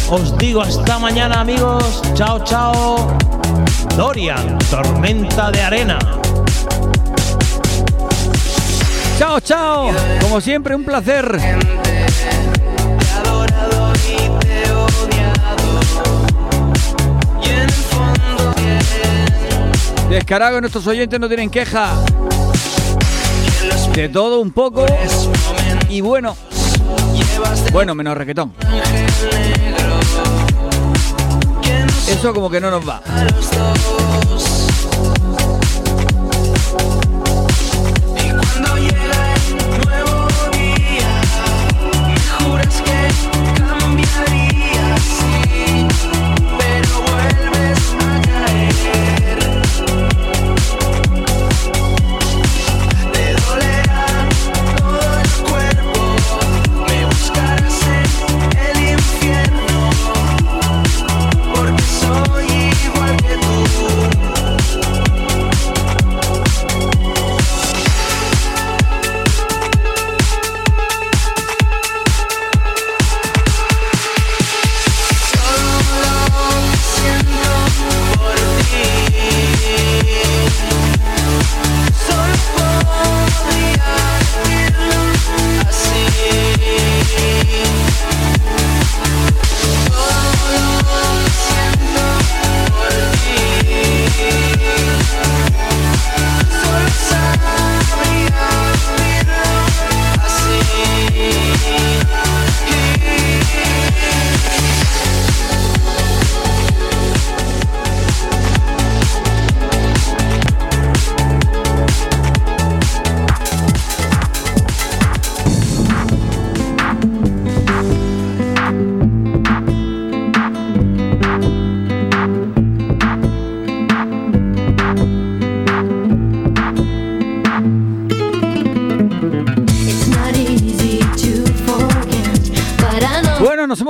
Os digo hasta mañana amigos. Chao, chao. Dorian, tormenta de arena. Chao, chao. Como siempre, un placer. Descarado, nuestros oyentes no tienen queja. De todo un poco. Y bueno. Bueno, menos requetón. Eso como que no nos va.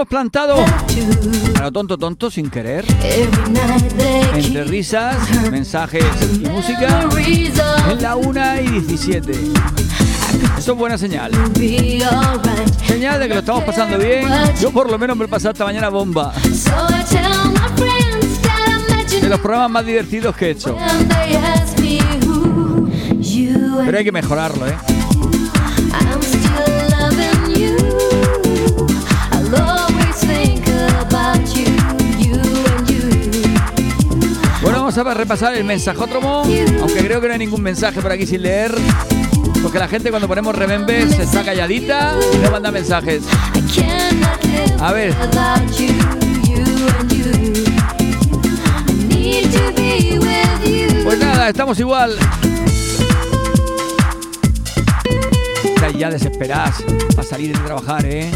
Plantado a lo tonto tonto sin querer. Entre risas, mensajes y música. En la 1 y 17. Eso es buena señal. Señal de que lo estamos pasando bien. Yo por lo menos me he pasado esta mañana bomba. De los programas más divertidos que he hecho. Pero hay que mejorarlo, ¿eh? Vamos a repasar el mensajótromo. Aunque creo que no hay ningún mensaje por aquí sin leer. Porque la gente cuando ponemos Remember se está calladita y no manda mensajes. A ver. Pues nada, estamos igual. Ya desesperadas para salir de trabajar, ¿eh?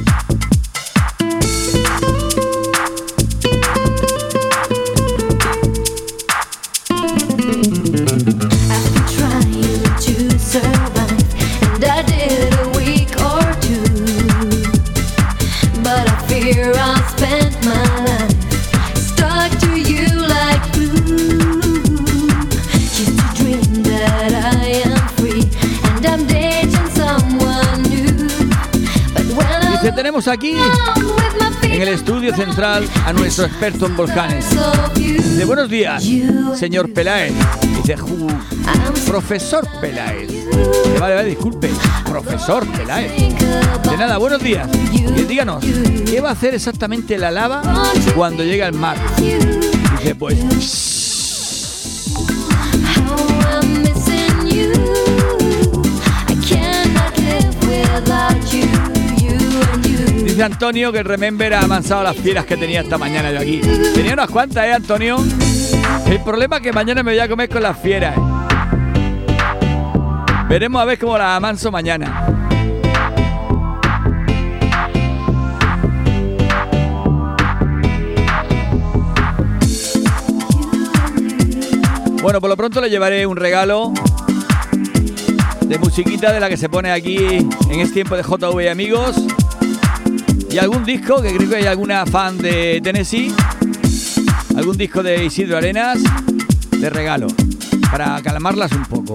Aquí en el estudio central a nuestro experto en volcanes. De buenos días, señor Peláez. Dice, "Ju- profesor Peláez. Eh, Vale, vale, disculpe, profesor Peláez. De nada, buenos días. Y díganos, ¿qué va a hacer exactamente la lava cuando llega al mar? Dice, pues, Antonio que el Remember ha amansado las fieras que tenía esta mañana yo aquí. Tenía unas cuantas, ¿eh, Antonio? El problema es que mañana me voy a comer con las fieras. ¿eh? Veremos a ver cómo las amanso mañana. Bueno, por lo pronto le llevaré un regalo de musiquita de la que se pone aquí en este tiempo de JV amigos. ¿Y algún disco? Que creo que hay alguna fan de Tennessee. Algún disco de Isidro Arenas. De regalo. Para calmarlas un poco.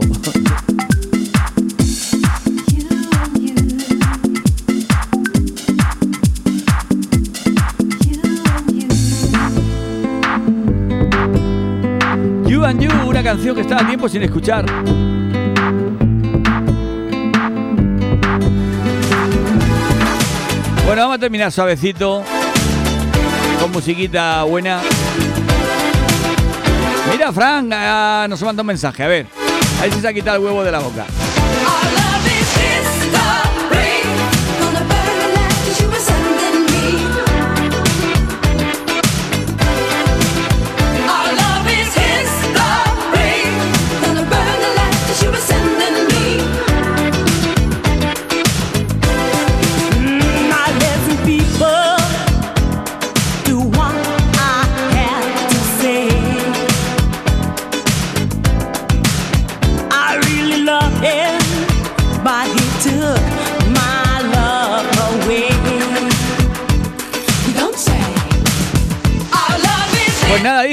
You and You, una canción que estaba tiempo sin escuchar. Bueno, vamos a terminar suavecito. Con musiquita buena. Mira, Frank, ah, nos manda un mensaje. A ver, ahí se ha quitado el huevo de la boca.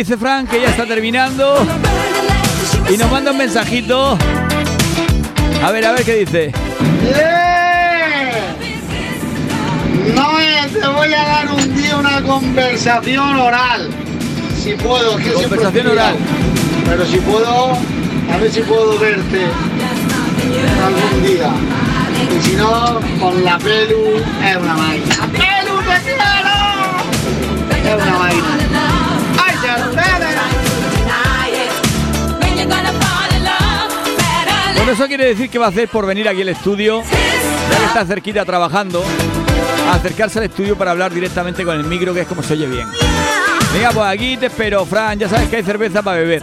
Dice Frank que ya está terminando. Y nos manda un mensajito. A ver, a ver qué dice. No eh, te voy a dar un día una conversación oral. Si puedo, que Conversación oral. Pero si puedo, a ver si puedo verte algún día. Y si no, con la pelu es una máquina. ¡Pelu, te quiero! Es una máquina. Eso quiere decir que va a hacer por venir aquí al estudio, ya que está cerquita trabajando, acercarse al estudio para hablar directamente con el micro, que es como se oye bien. Venga, pues aquí te espero, Fran, ya sabes que hay cerveza para beber.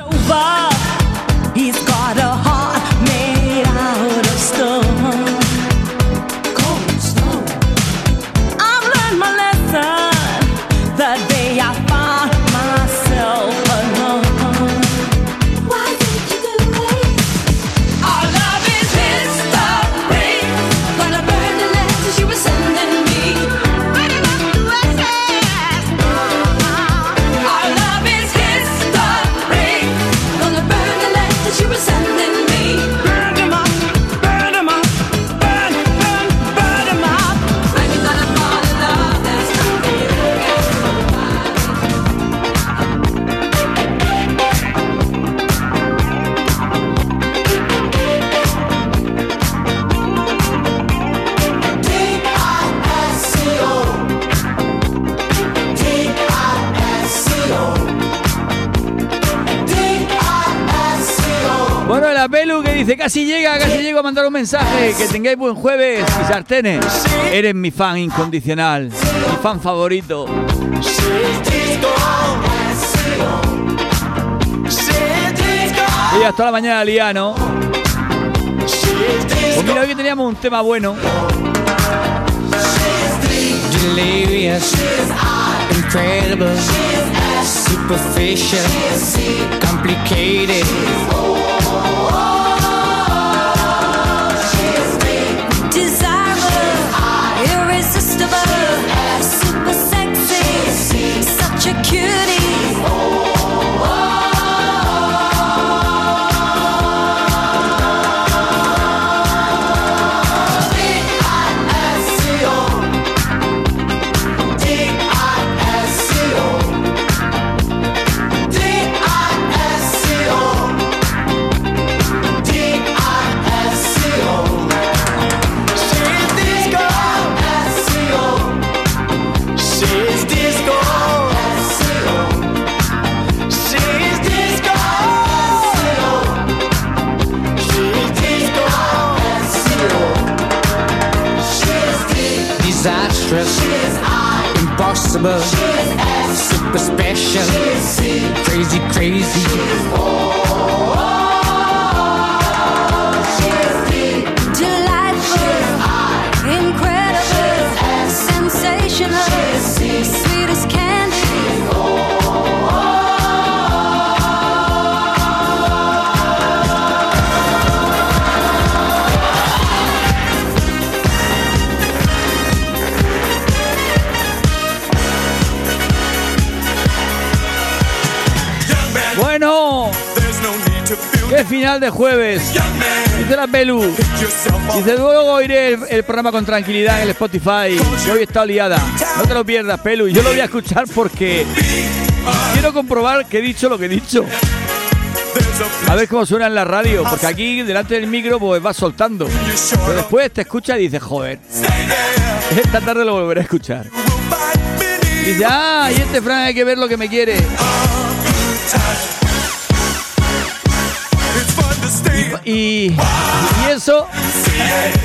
Llego a mandar un mensaje, que tengáis buen jueves y sartenes. Eres mi fan incondicional, mi fan favorito. Y hasta la mañana, Liano. Pues mira, hoy teníamos un tema bueno. delirious, incredible, superficial, complicated. Impossible, super special, crazy, crazy. Qué final de jueves. Dice la Pelu. Dice luego oiré el, programa con tranquilidad en el Spotify. Que hoy está liada. No te lo pierdas, Pelu. Yo lo voy a escuchar porque quiero comprobar que he dicho lo que he dicho. A ver cómo suena en la radio, porque aquí delante del micro pues vas soltando. Pero después te escucha y dices, joder, esta tarde lo volveré a escuchar. Y dice, ah, y este Fran hay que ver lo que me quiere. Y, eso,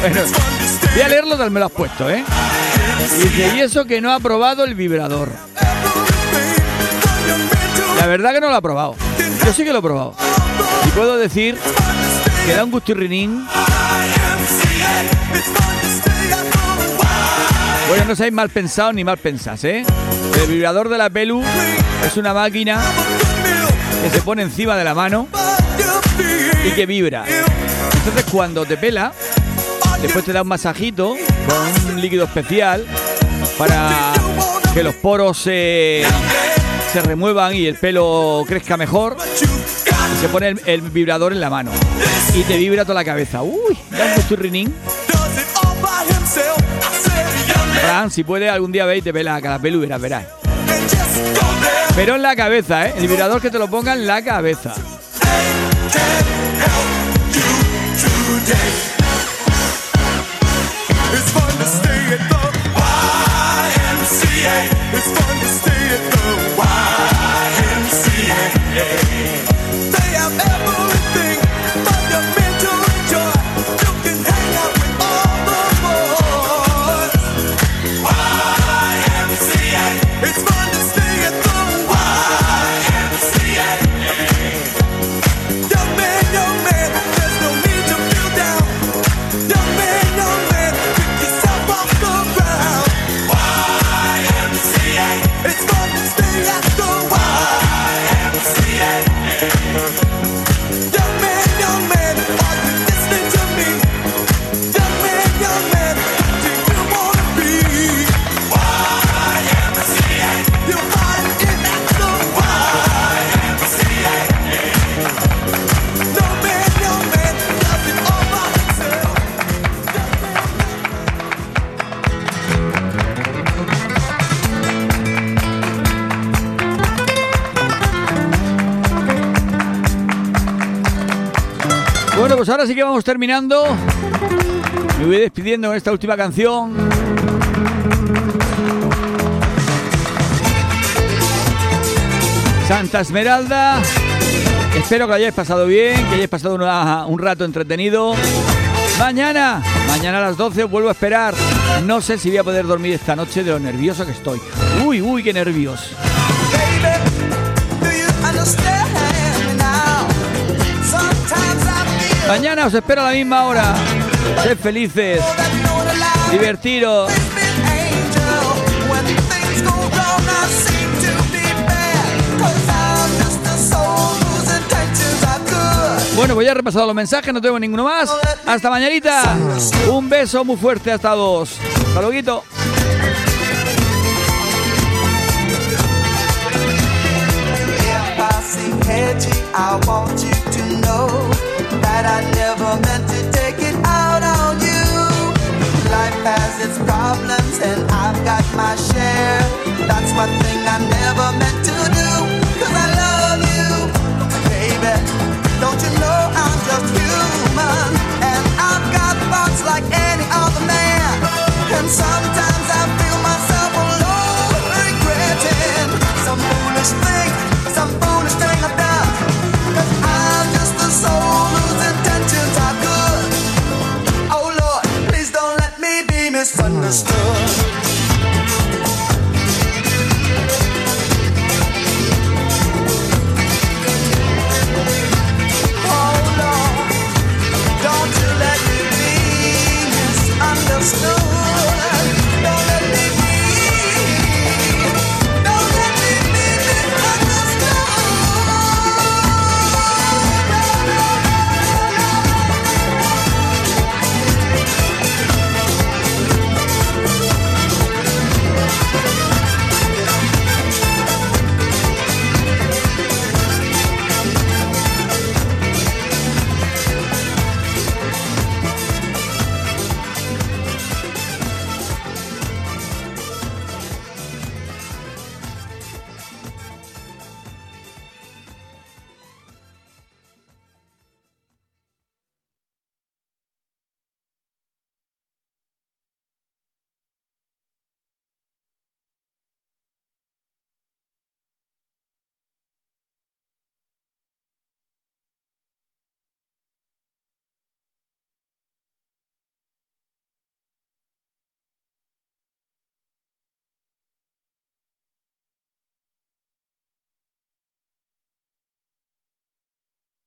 bueno, voy a leerlo tal me lo has puesto, ¿eh? Dice, y eso que no ha probado el vibrador. La verdad que no lo ha probado. Yo sí que lo he probado. Y puedo decir que da un gustirrinín. Bueno, no seáis mal pensados ni mal pensados, ¿eh? El vibrador de la Pelu es una máquina que se pone encima de la mano y que vibra. Entonces cuando te pela, después te da un masajito con un líquido especial para que los poros se, se remuevan y el pelo crezca mejor. Y se pone el, vibrador en la mano y te vibra toda la cabeza. Uy, da un gustirrinín. Fran, si puede algún día veis te pela cada pelo y verás, verás. Pero en la cabeza, ¿eh? El vibrador que te lo ponga en la cabeza. day. Ahora sí que vamos terminando. Me voy despidiendo con esta última canción. Santa Esmeralda. Espero que lo hayáis pasado bien, que hayáis pasado un rato entretenido. Mañana, mañana a las 12 os vuelvo a esperar. No sé si voy a poder dormir esta noche de lo nervioso que estoy. Uy, uy, qué nervios. Mañana os espero a la misma hora. Sed felices, divertiros. Bueno, pues ya he repasado los mensajes, no tengo ninguno más. Hasta mañanita. Un beso muy fuerte hasta todos. Hasta luego. That I never meant to take it out on you. Life has its problems and I've got my share. That's one thing I never meant to do. Cause I love you, baby. Don't you know I'm just human? And I've got thoughts like any other man. And sometimes I understood.